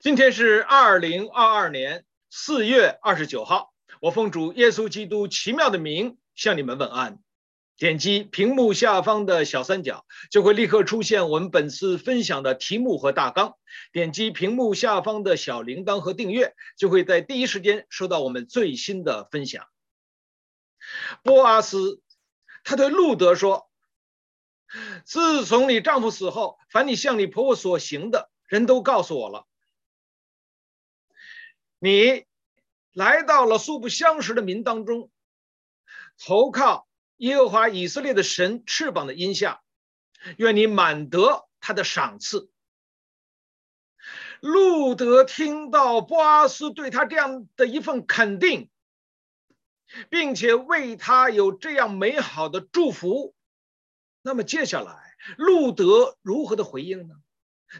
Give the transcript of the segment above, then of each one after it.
今天是二零二二年四月二十九号，我奉主耶稣基督奇妙的名向你们问安。点击屏幕下方的小三角，就会立刻出现我们本次分享的题目和大纲。点击屏幕下方的小铃铛和订阅，就会在第一时间收到我们最新的分享。波阿斯，他对路德说：“自从你丈夫死后，凡你向你婆婆所行的，人都告诉我了。你来到了素不相识的民当中，投靠。”耶和华以色列的神翅膀的荫下，愿你满得他的赏赐。路德听到波阿斯对他这样的一份肯定，并且为他有这样美好的祝福，那么接下来路德如何的回应呢？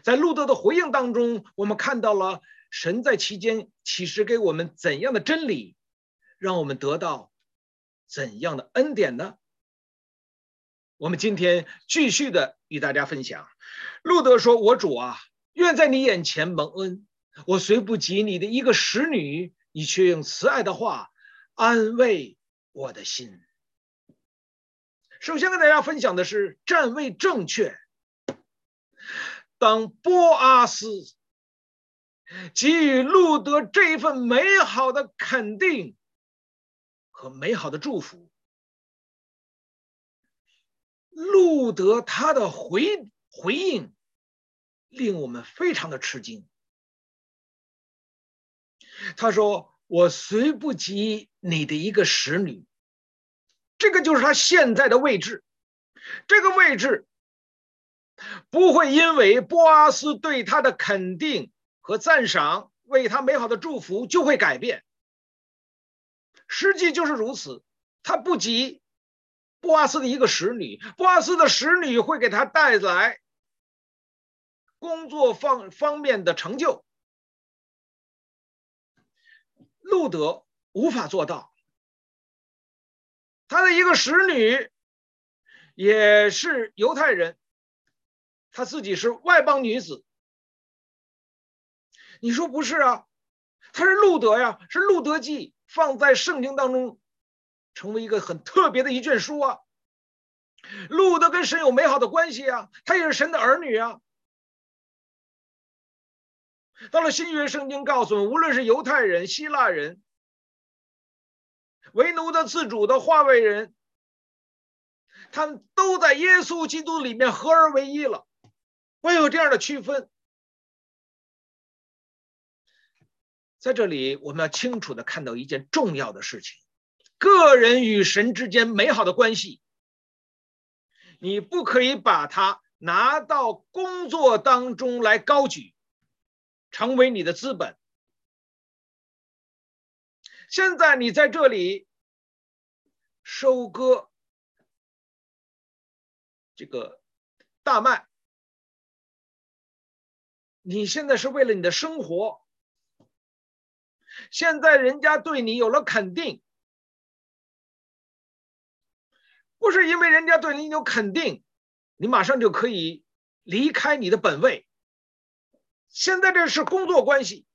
在路德的回应当中，我们看到了神在其间启示给我们怎样的真理，让我们得到。怎样的恩典呢？我们今天继续的与大家分享。路德说：“我主啊，愿在你眼前蒙恩。我虽不及你的一个使女，你却用慈爱的话安慰我的心。”首先跟大家分享的是站位正确。当波阿斯给予路德这一份美好的肯定。和美好的祝福，路德他的回回应，令我们非常的吃惊。他说：“我虽不及你的一个使女，这个就是他现在的位置。这个位置不会因为波阿斯对他的肯定和赞赏，为他美好的祝福就会改变。”实际就是如此，他不及波阿斯的一个使女，波阿斯的使女会给他带来工作方方面的成就，路德无法做到。他的一个使女也是犹太人，他自己是外邦女子。你说不是啊？他是路德呀，是路德记。放在圣经当中，成为一个很特别的一卷书啊。路德跟神有美好的关系啊，他也是神的儿女啊。到了新约圣经告诉我们，无论是犹太人、希腊人、为奴的、自主的、化外人，他们都在耶稣基督里面合而为一了。会有这样的区分。在这里，我们要清楚的看到一件重要的事情：个人与神之间美好的关系，你不可以把它拿到工作当中来高举，成为你的资本。现在你在这里收割这个大麦，你现在是为了你的生活。现在人家对你有了肯定，不是因为人家对你有肯定，你马上就可以离开你的本位。现在这是工作关系，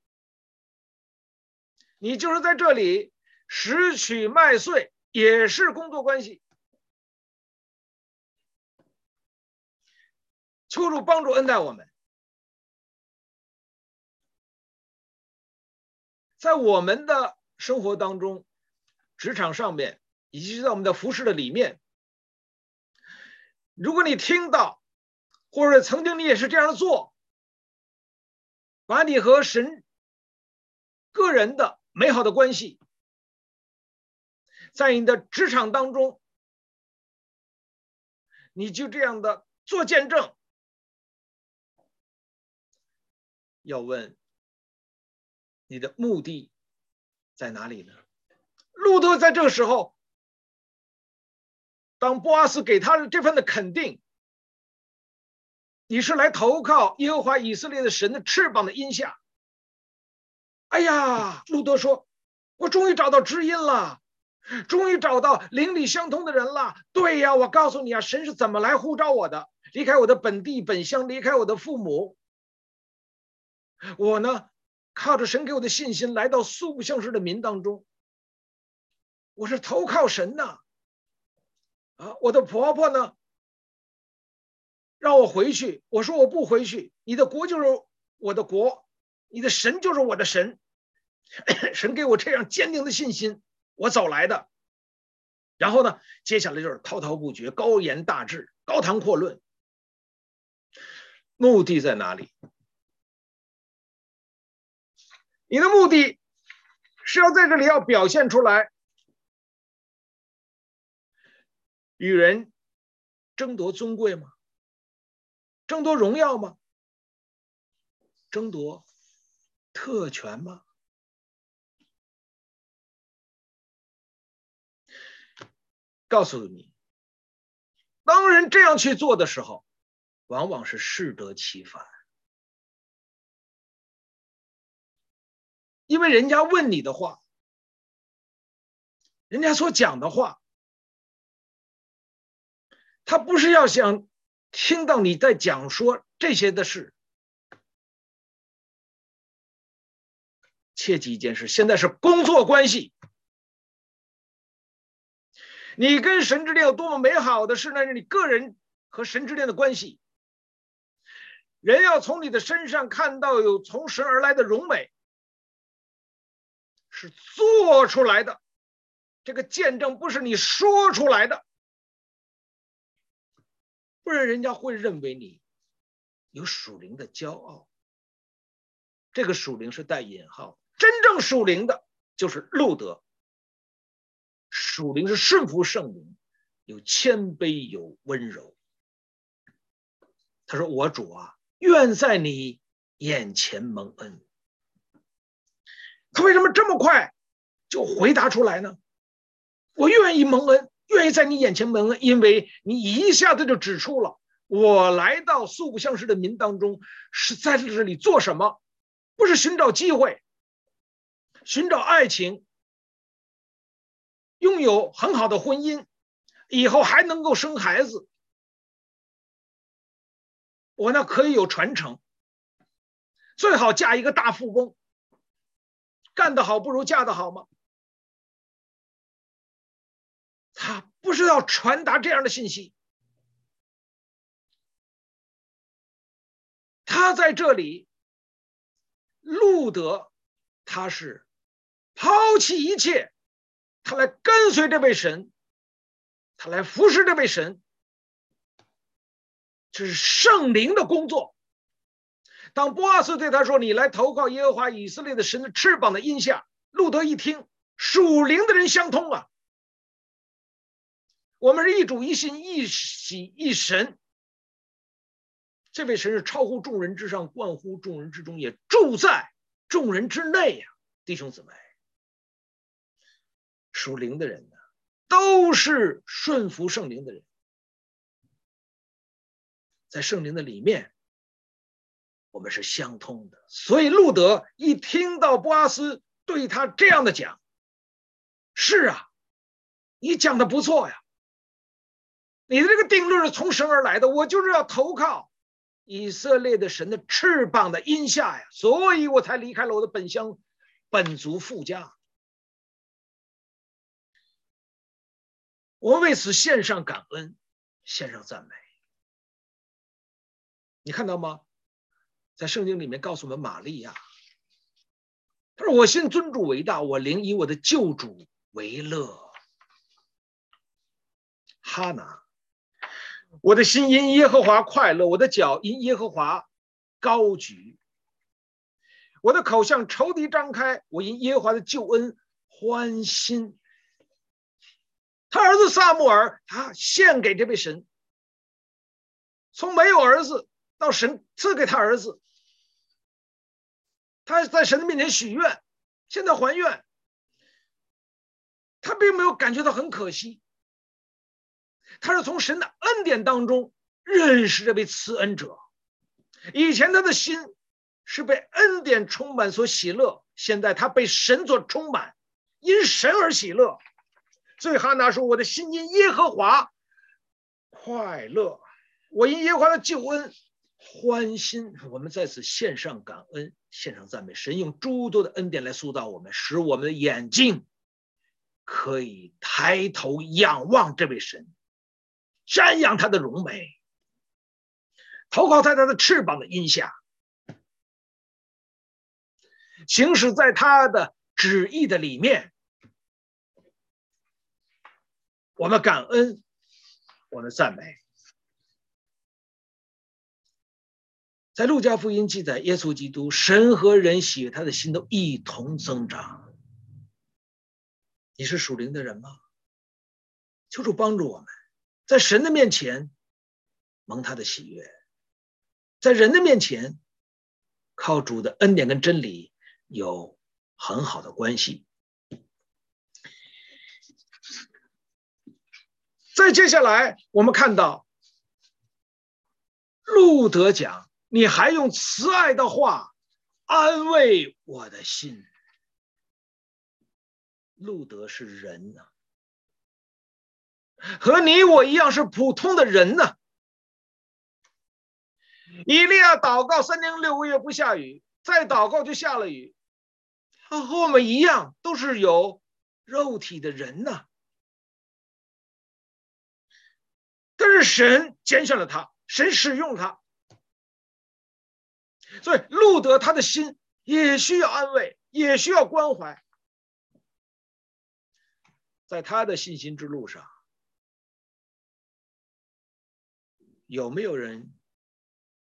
你就是在这里拾取麦穗，也是工作关系。求主帮助恩待我们。在我们的生活当中，职场上面，以及在我们的服饰的里面，如果你听到，或者曾经你也是这样做，把你和神个人的美好的关系，在你的职场当中，你就这样的做见证，要问。你的目的在哪里呢？路德在这个时候，当波阿斯给他的这份的肯定，你是来投靠耶和华以色列的神的翅膀的荫下。哎呀，路德说：“我终于找到知音了，终于找到灵里相通的人了。”对呀，我告诉你啊，神是怎么来呼召我的？离开我的本地本乡，离开我的父母。我呢，靠着神给我的信心，来到素不相识的民当中。我是投靠神呐，啊，我的婆婆呢，让我回去，我说我不回去。你的国就是我的国，你的神就是我的神，神给我这样坚定的信心，我走来的。然后呢，接下来就是滔滔不绝、高言大志、高谈阔论。目的在哪里？你的目的是要在这里要表现出来，与人争夺尊贵吗？争夺荣耀吗？争夺特权吗？告诉你，当人这样去做的时候，往往是适得其反，因为人家问你的话，人家所讲的话，他不是要想听到你在讲说这些的事。切记一件事，现在是工作关系。你跟神之间有多么美好的事那是？你个人和神之间的关系，人要从你的身上看到有从神而来的荣美，是做出来的。这个见证不是你说出来的，不然人家会认为你有属灵的骄傲。这个属灵是带引号，真正属灵的就是路德。属灵是顺服圣灵，有谦卑，有温柔。他说：“我主啊，愿在你眼前蒙恩。”他为什么这么快就回答出来呢？我愿意蒙恩，愿意在你眼前蒙恩，因为你一下子就指出了我来到素不相识的民当中是在这里做什么？不是寻找机会，寻找爱情。拥有很好的婚姻，以后还能够生孩子，我呢可以有传承，最好嫁一个大富翁，干得好不如嫁得好吗？他不是要传达这样的信息，他在这里，路德，他是抛弃一切。他来跟随这位神，他来服侍这位神，这是圣灵的工作。当波阿斯对他说：“你来投靠耶和华以色列的神的翅膀的荫下。”路德一听，属灵的人相通啊！我们是一主一心一喜一神，这位神是超乎众人之上，冠乎众人之中，也住在众人之内呀，弟兄姊妹。属灵的人呢，都是顺服圣灵的人，在圣灵的里面，我们是相通的。所以路德一听到波阿斯对他这样的讲，是啊，你讲的不错呀，你的这个定论是从神而来的，我就是要投靠以色列的神的翅膀的荫下呀，所以我才离开了我的本乡、本族、父家。我为此献上感恩，献上赞美。你看到吗？在圣经里面告诉我们，玛利亚，他说：“我信尊主为大，我灵以我的救主为乐。”哈拿，我的心因耶和华快乐，我的脚因耶和华高举，我的口向仇敌张开，我因耶和华的救恩欢心。他儿子撒母耳，他献给这位神，从没有儿子到神赐给他儿子，他在神的面前许愿，现在还愿，他并没有感觉到很可惜，他是从神的恩典当中认识这位慈恩者，以前他的心是被恩典充满所喜乐，现在他被神所充满，因神而喜乐。所以哈拿说：“我的心因耶和华快乐，我因耶和华的救恩欢心，我们在此献上感恩，献上赞美。神用诸多的恩典来塑造我们，使我们的眼睛可以抬头仰望这位神，瞻仰他的荣美，投靠在他的翅膀的荫下，行驶在他的旨意的里面。我们感恩，我们赞美。在路加福音记载，耶稣基督神和人喜悦他的心都一同增长。你是属灵的人吗？求主帮助我们，在神的面前蒙他的喜悦，在人的面前靠主的恩典跟真理有很好的关系。再接下来，我们看到路德讲。你还用慈爱的话安慰我的心。路德是人呐，和你我一样是普通的人呐。以利亚祷告三年六个月不下雨，再祷告就下了雨。他和我们一样，都是有肉体的人呐。但是神拣选了他，神使用他。所以，路德他的心也需要安慰，也需要关怀。在他的信心之路上，有没有人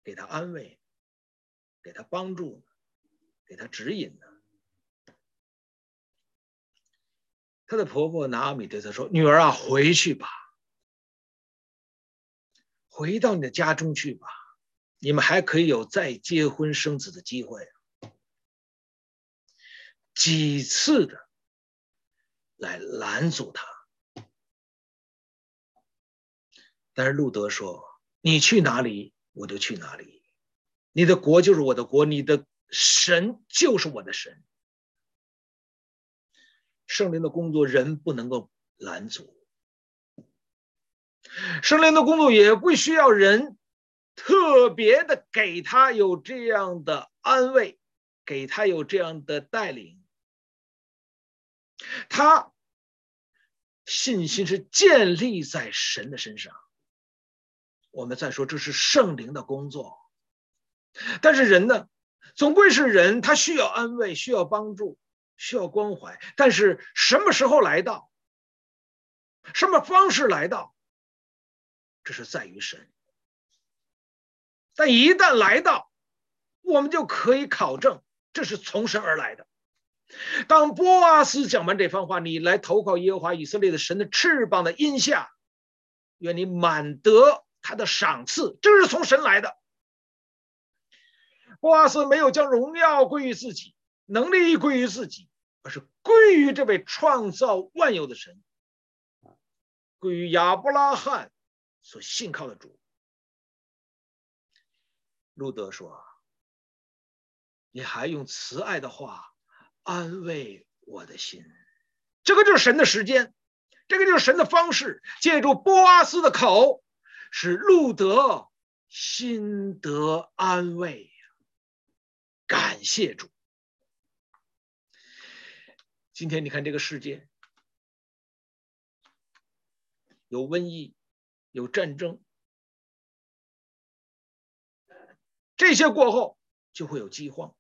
给他安慰、给他帮助、给他指引呢？他的婆婆拿俄米对他说：“女儿啊，回去吧，回到你的家中去吧。”你们还可以有再结婚生子的机会，几次的来拦阻他，但是路德说：“你去哪里，我就去哪里。你的国就是我的国，你的神就是我的神。圣灵的工作，人不能够拦阻；圣灵的工作也不需要人。”特别的给他有这样的安慰，给他有这样的带领，他信心是建立在神的身上。我们再说，这是圣灵的工作。但是人呢，总归是人，他需要安慰，需要帮助，需要关怀。但是什么时候来到，什么方式来到，这是在于神。但一旦来到，我们就可以考证这是从神而来的。当波阿斯讲完这番话，你来投靠耶和华以色列的神的翅膀的荫下，愿你满得他的赏赐，这是从神来的。波阿斯没有将荣耀归于自己，能力归于自己，而是归于这位创造万有的神，归于亚伯拉罕所信靠的主。路德说：“你还用慈爱的话安慰我的心，这个就是神的时间，这个就是神的方式，借助波阿斯的口，使路德心得安慰。感谢主。今天你看这个世界，有瘟疫，有战争。”这些过后就会有饥荒，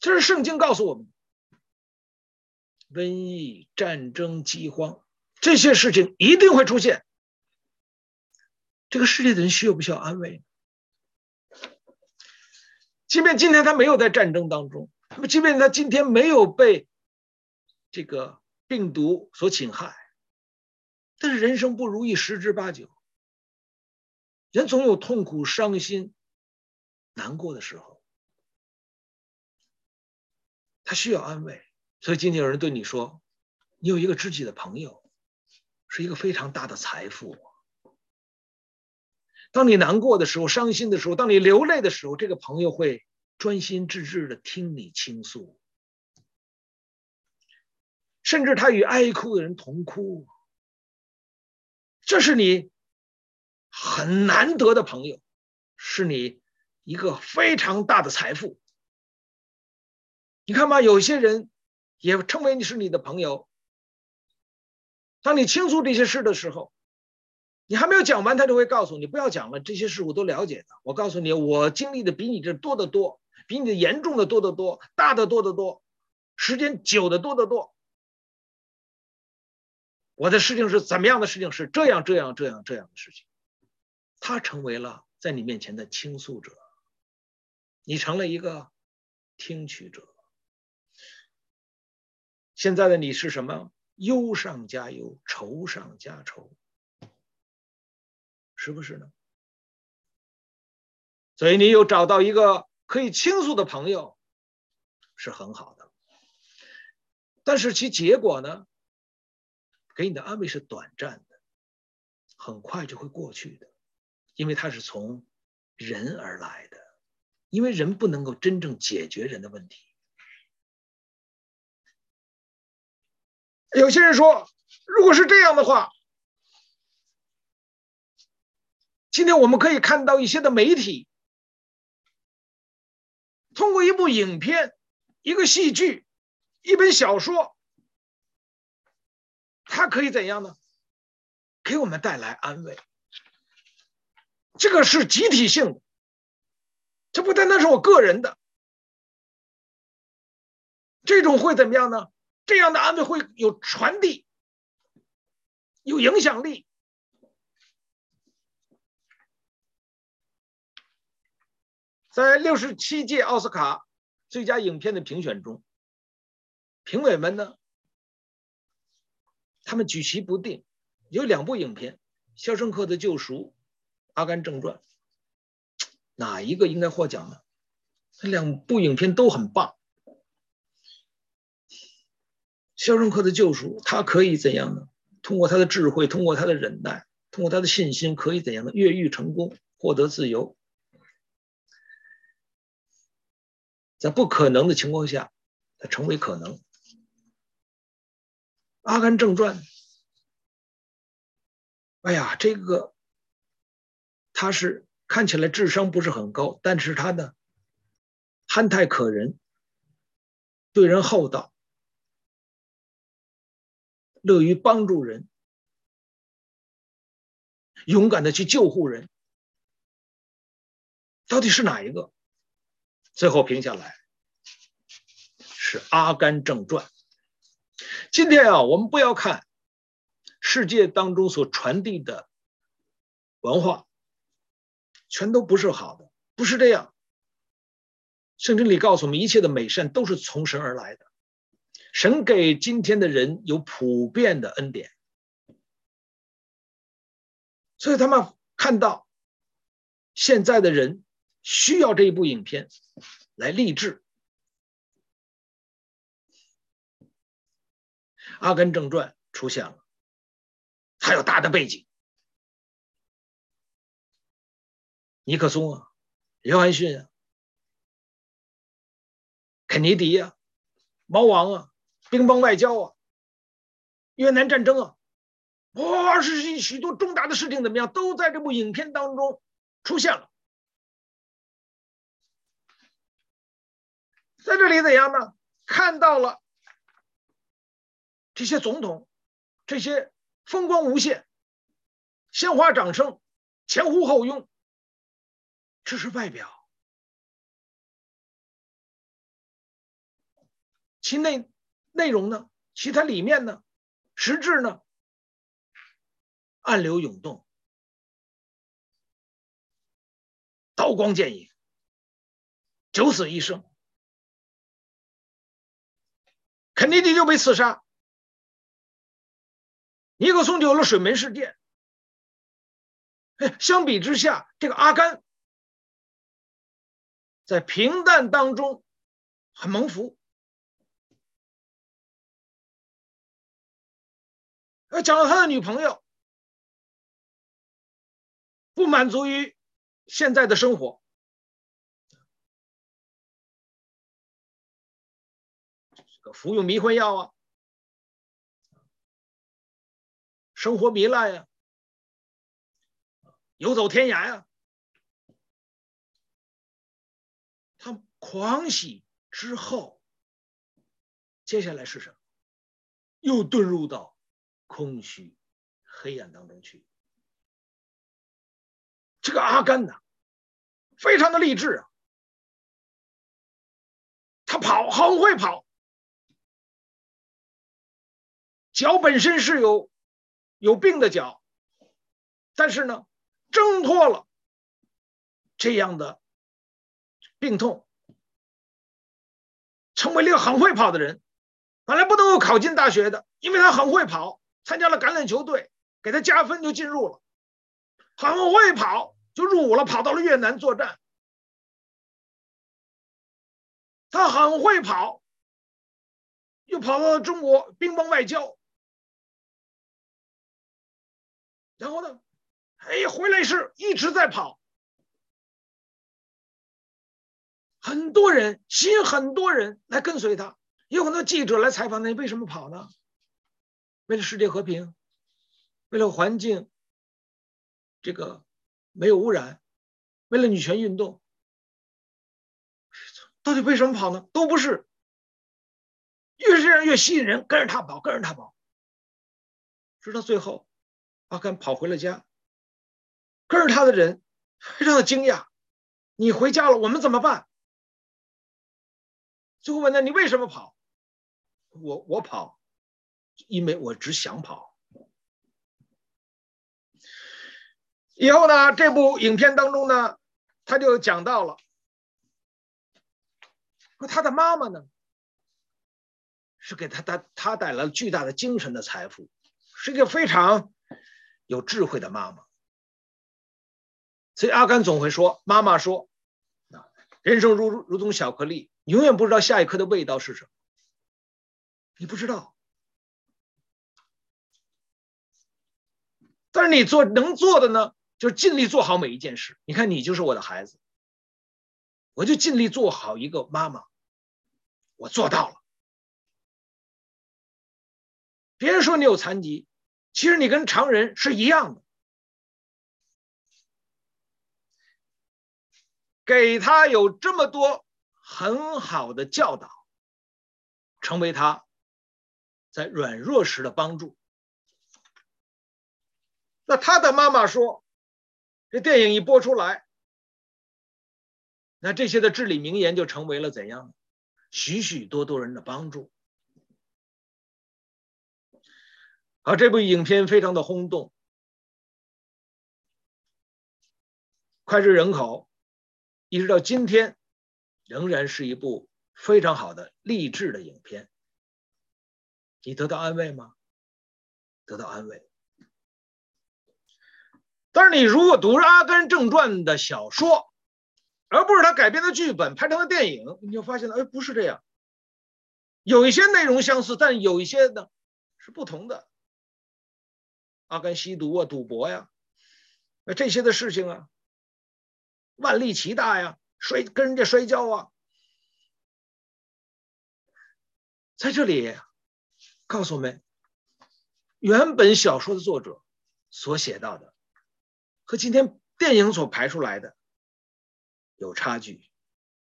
这是圣经告诉我们：瘟疫、战争、饥荒这些事情一定会出现。这个世界的人需要不需要安慰？即便今天他没有在战争当中，那么即便他今天没有被这个病毒所侵害，但是人生不如意十之八九。人总有痛苦、伤心、难过的时候，他需要安慰。所以今天有人对你说：“你有一个知己的朋友，是一个非常大的财富。”当你难过的时候、伤心的时候、当你流泪的时候，这个朋友会专心致志的听你倾诉，甚至他与哀哭的人同哭。这是你。很难得的朋友，是你一个非常大的财富。你看嘛，有些人也称为你是你的朋友。当你倾诉这些事的时候，你还没有讲完，他就会告诉你不要讲了，这些事我都了解的。我告诉你，我经历的比你这多得多，比你的严重的多得多，大的多得多，时间久的多得多。我的事情是怎么样的事情？是这样这样这样这样的事情。他成为了在你面前的倾诉者，你成了一个听取者。现在的你是什么？忧上加忧，愁上加愁，是不是呢？所以你有找到一个可以倾诉的朋友，是很好的。但是其结果呢？给你的安慰是短暂的，很快就会过去的。因为它是从人而来的，因为人不能够真正解决人的问题。有些人说，如果是这样的话，今天我们可以看到一些的媒体，通过一部影片、一个戏剧、一本小说，它可以怎样呢？给我们带来安慰。这个是集体性的，这不单单是我个人的。这种会怎么样呢？这样的安慰会有传递，有影响力。在六十七届奥斯卡最佳影片的评选中，评委们呢，他们举棋不定，有两部影片，《肖申克的救赎》。《阿甘正传》哪一个应该获奖呢？这两部影片都很棒，《肖申克的救赎》他可以怎样呢？通过他的智慧，通过他的忍耐，通过他的信心，可以怎样呢？越狱成功，获得自由，在不可能的情况下，他成为可能。《阿甘正传》，哎呀，这个。他是看起来智商不是很高，但是他呢，憨态可人，对人厚道，乐于帮助人，勇敢的去救护人，到底是哪一个？最后评下来是《阿甘正传》。今天啊，我们不要看世界当中所传递的文化。全都不是好的，不是这样。圣经里告诉我们，一切的美善都是从神而来的。神给今天的人有普遍的恩典，所以他们看到现在的人需要这一部影片来励志。《阿甘正传》出现了，它有大的背景。尼克松啊，约翰逊啊，肯尼迪啊，毛王啊，乒乓外交啊，越南战争啊，哇，是许许多重大的事情怎么样，都在这部影片当中出现了。在这里怎样呢？看到了这些总统，这些风光无限，鲜花掌声，前呼后拥。这是外表，其内内容呢？其他里面呢？实质呢？暗流涌动，刀光剑影，九死一生，肯尼迪就被刺杀，尼克松就有了水门事件。哎，相比之下，这个阿甘。在平淡当中很蒙福。呃，讲了他的女朋友，不满足于现在的生活，这个服用迷魂药啊，生活糜烂呀，游走天涯呀。狂喜之后，接下来是什么？又遁入到空虚、黑暗当中去。这个阿甘呐，非常的励志啊！他跑很会跑，脚本身是有有病的脚，但是呢，挣脱了这样的病痛，成为了一个很会跑的人。本来不能够考进大学的，因为他很会跑，参加了橄榄球队，给他加分就进入了。很会跑就入伍了，跑到了越南作战。他很会跑，又跑到了中国乒乓外交。然后呢，哎，回来是一直在跑。很多人吸引很多人来跟随他，有很多记者来采访他，你为什么跑呢？为了世界和平，为了环境。这个没有污染，为了女权运动，到底为什么跑呢？都不是，越是这样越吸引人，跟着他跑，跟着他跑，直到最后，阿甘跑回了家，跟着他的人非常的惊讶，你回家了，我们怎么办？最后问他，你为什么跑？我我跑，因为我只想跑。以后呢，这部影片当中呢，他就讲到了，说他的妈妈呢，是给他带他带来了巨大的精神的财富，是一个非常有智慧的妈妈。所以阿甘总会说，妈妈说，啊，人生如如同巧克力，永远不知道下一刻的味道是什么，你不知道，但是你做能做的呢？就尽力做好每一件事。你看，你就是我的孩子，我就尽力做好一个妈妈，我做到了。别人说你有残疾，其实你跟常人是一样的。给他有这么多很好的教导，成为他在软弱时的帮助。那他的妈妈说。这电影一播出来，那这些的至理名言就成为了怎样？许许多多人的帮助。好，这部影片非常的轰动，脍炙人口，一直到今天，仍然是一部非常好的励志的影片。你得到安慰吗？得到安慰。但是你如果读《阿甘正传》的小说，而不是他改编的剧本拍成的电影，你就发现了，哎，不是这样。有一些内容相似，但有一些呢是不同的。阿甘吸毒啊，赌博呀，那这些的事情啊，万力奇大呀，摔跟人家摔跤啊，在这里告诉我们，原本小说的作者所写到的。和今天电影所排出来的有差距。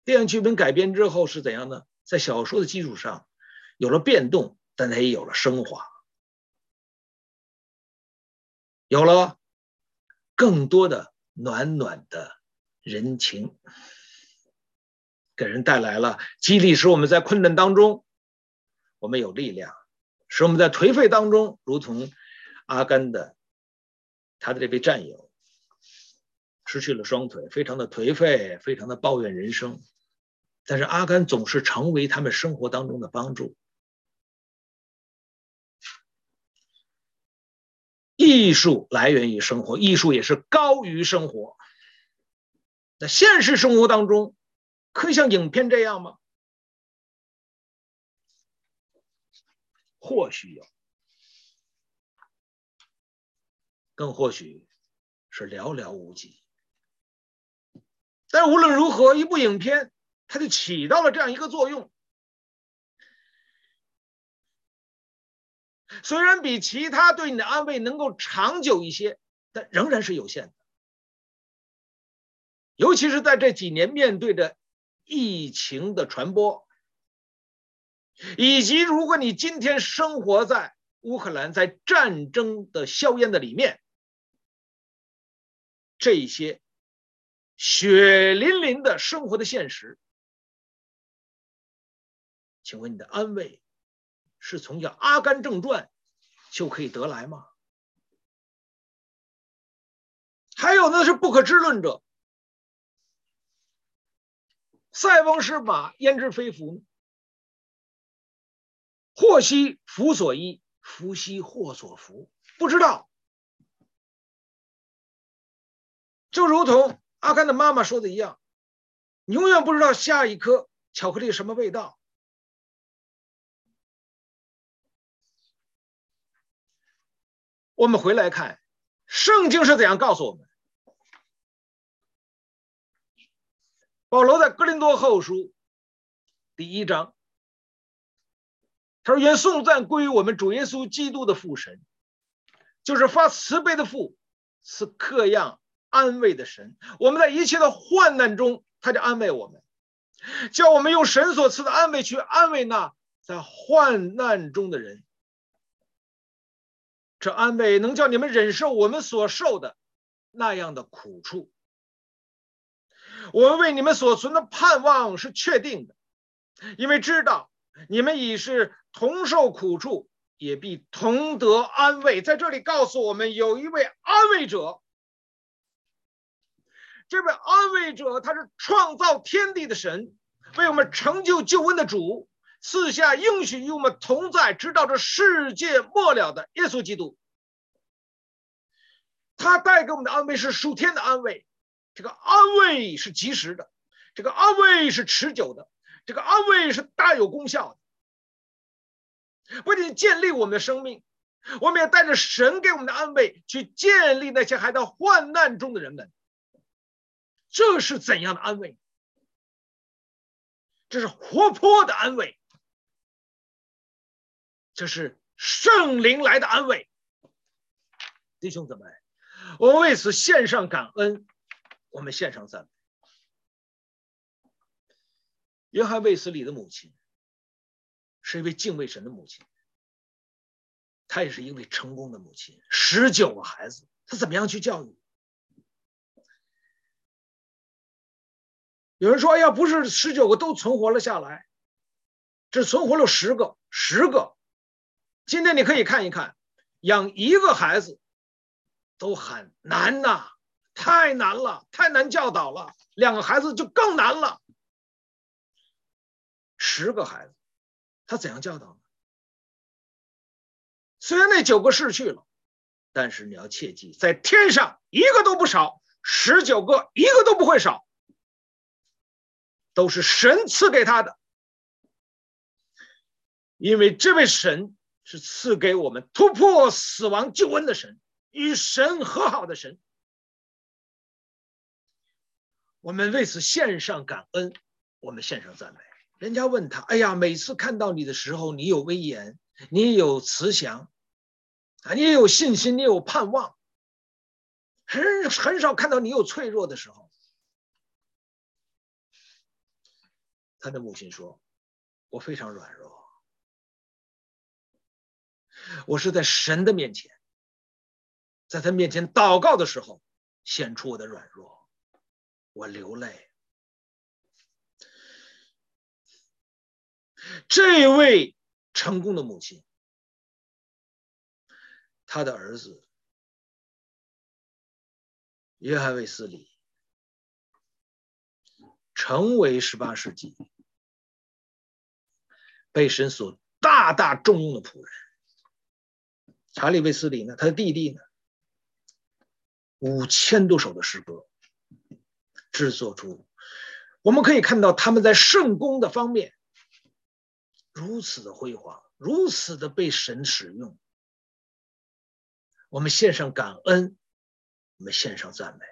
电影剧本改编之后是怎样呢？在小说的基础上有了变动，但它也有了升华，有了更多的暖暖的人情，给人带来了激励，使我们在困难当中我们有力量，使我们在颓废当中，如同阿甘的他的这位战友。失去了双腿，非常的颓废，非常的抱怨人生。但是阿甘总是成为他们生活当中的帮助。艺术来源于生活，艺术也是高于生活。在现实生活当中，可以像影片这样吗？或许有，更或许是寥寥无几。但无论如何，一部影片它就起到了这样一个作用。虽然比其他对你的安慰能够长久一些，但仍然是有限的。尤其是在这几年面对着疫情的传播，以及如果你今天生活在乌克兰在战争的硝烟的里面，这些血淋淋的生活的现实，请问你的安慰是从叫《阿甘正传》就可以得来吗？还有呢，是不可知论者。塞翁失马，焉知非福？祸兮福所依，福兮祸所伏。不知道，就如同阿甘的妈妈说的一样，你永远不知道下一颗巧克力什么味道。我们回来看，圣经是怎样告诉我们？保罗在哥林多后书第一章，他说：“愿颂赞归于我们主耶稣基督的父神，就是发慈悲的父，赐各样安慰的神。我们在一切的患难中，他就安慰我们，叫我们用神所赐的安慰去安慰那在患难中的人。这安慰能叫你们忍受我们所受的那样的苦处。”我们为你们所存的盼望是确定的，因为知道你们已是同受苦处，也必同得安慰。在这里告诉我们，有一位安慰者，这位安慰者他是创造天地的神，为我们成就救恩的主，赐下应许与我们同在，直到这世界末了的耶稣基督。他带给我们的安慰是属天的安慰。这个安慰是及时的，这个安慰是持久的，这个安慰是大有功效的，不仅建立我们的生命，我们也带着神给我们的安慰去建立那些还在患难中的人们。这是怎样的安慰？这是活泼的安慰，这是圣灵来的安慰。弟兄姊妹，我们为此献上感恩。我们献上赞美。约翰卫斯理的母亲是一位敬畏神的母亲，她也是一位成功的母亲。十九个孩子，她怎么样去教育？有人说：“哎呀，不是十九个都存活了下来，只存活了十个，十个。”今天你可以看一看，养一个孩子都很难呐。太难了，太难教导了。两个孩子就更难了。十个孩子，他怎样教导呢？虽然那九个逝去了，但是你要切记，在天上一个都不少，十九个一个都不会少，都是神赐给他的。因为这位神是赐给我们突破死亡救恩的神，与神和好的神。我们为此献上感恩，我们献上赞美。人家问他：“哎呀，每次看到你的时候，你有威严，你有慈祥，啊，你也有信心，你有盼望，很很少看到你有脆弱的时候。”他的母亲说：“我非常软弱，我是在神的面前，在他面前祷告的时候，显出我的软弱。”我流泪。这位成功的母亲，他的儿子约翰卫斯理，成为十八世纪被神所大大重用的仆人。查理卫斯理呢，他的弟弟呢，五千多首的诗歌。制作出，我们可以看到他们在圣工的方面如此的辉煌，如此的被神使用。我们献上感恩，我们献上赞美。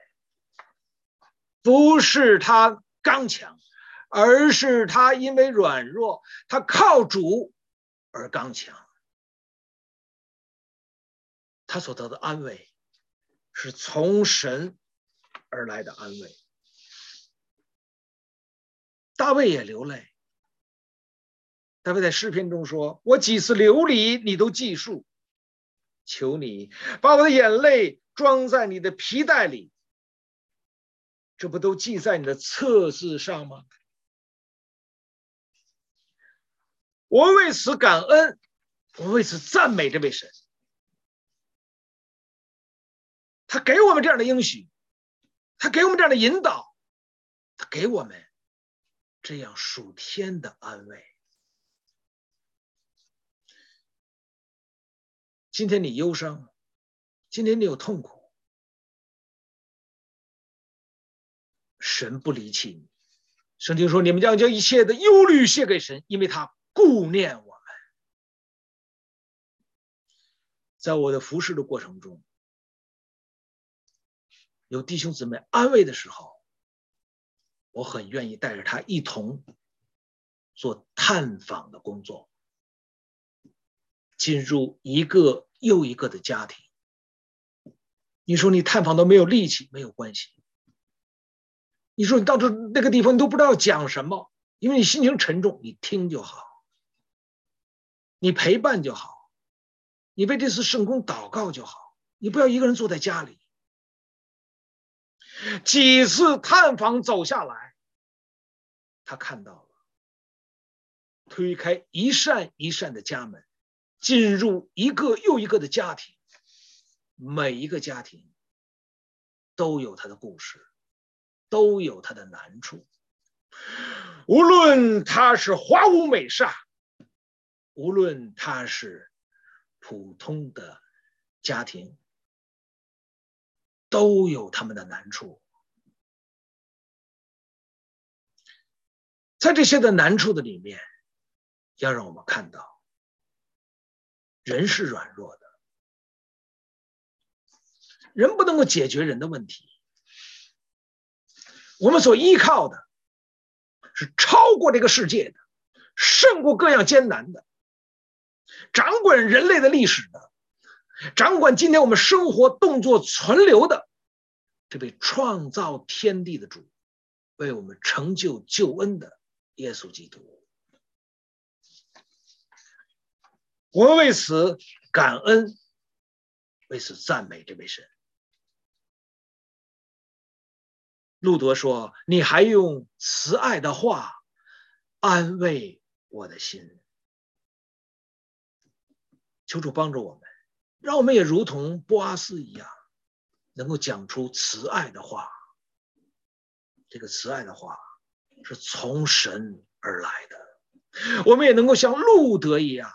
不是他刚强，而是他因为软弱，他靠主而刚强。他所得的安慰，是从神而来的安慰。大卫也流泪。大卫在诗篇中说：“我几次流离，你都记数。求你把我的眼泪装在你的皮袋里，这不都记在你的册子上吗？”我为此感恩，我为此赞美这位神。他给我们这样的应许，他给我们这样的引导，他给我们这样属天的安慰。今天你忧伤，今天你有痛苦，神不离弃你。圣经说：“你们将将一切的忧虑卸给神，因为他顾念我们。”在我的服侍的过程中，有弟兄姊妹安慰的时候，我很愿意带着他一同做探访的工作。进入一个又一个的家庭，你说你探访都没有力气，没有关系。你说你到这那个地方，你都不知道讲什么，因为你心情沉重，你听就好，你陪伴就好，你为这次圣工祷告就好，你不要一个人坐在家里。几次探访走下来，他看到了，推开一扇一扇的家门。进入一个又一个的家庭，每一个家庭都有他的故事，都有他的难处。无论他是华屋美厦，无论他是普通的家庭，都有他们的难处。在这些的难处的里面，要让我们看到。人是软弱的，人不能够解决人的问题。我们所依靠的是超过这个世界的，胜过各样艰难的，掌管人类的历史的，掌管今天我们生活动作存留的，这位创造天地的主，为我们成就救恩的耶稣基督。我们为此感恩，为此赞美这位神。路德说：“你还用慈爱的话安慰我的心。”求主帮助我们，让我们也如同波阿斯一样，能够讲出慈爱的话。这个慈爱的话是从神而来的，我们也能够像路德一样。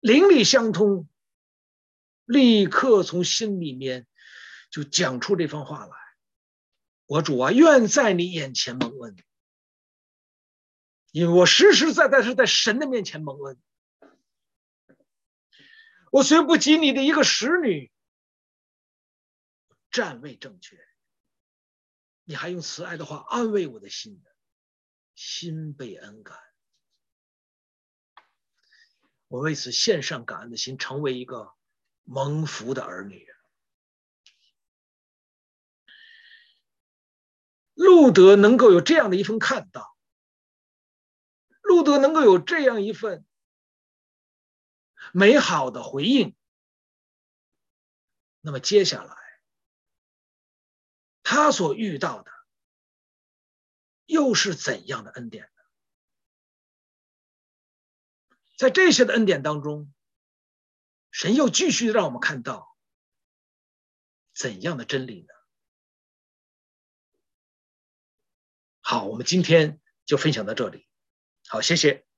灵里相通，立刻从心里面就讲出这番话来。我主啊，愿在你眼前蒙恩，因为我实实在在是在神的面前蒙恩。我虽不及你的一个使女，站位正确，你还用慈爱的话安慰我的心，心被恩感。我为此献上感恩的心，成为一个蒙福的儿女。路德能够有这样的一份看到，路德能够有这样一份美好的回应，那么接下来他所遇到的又是怎样的恩典呢？在这些的恩典当中，神又继续让我们看到怎样的真理呢？好，我们今天就分享到这里。好，谢谢。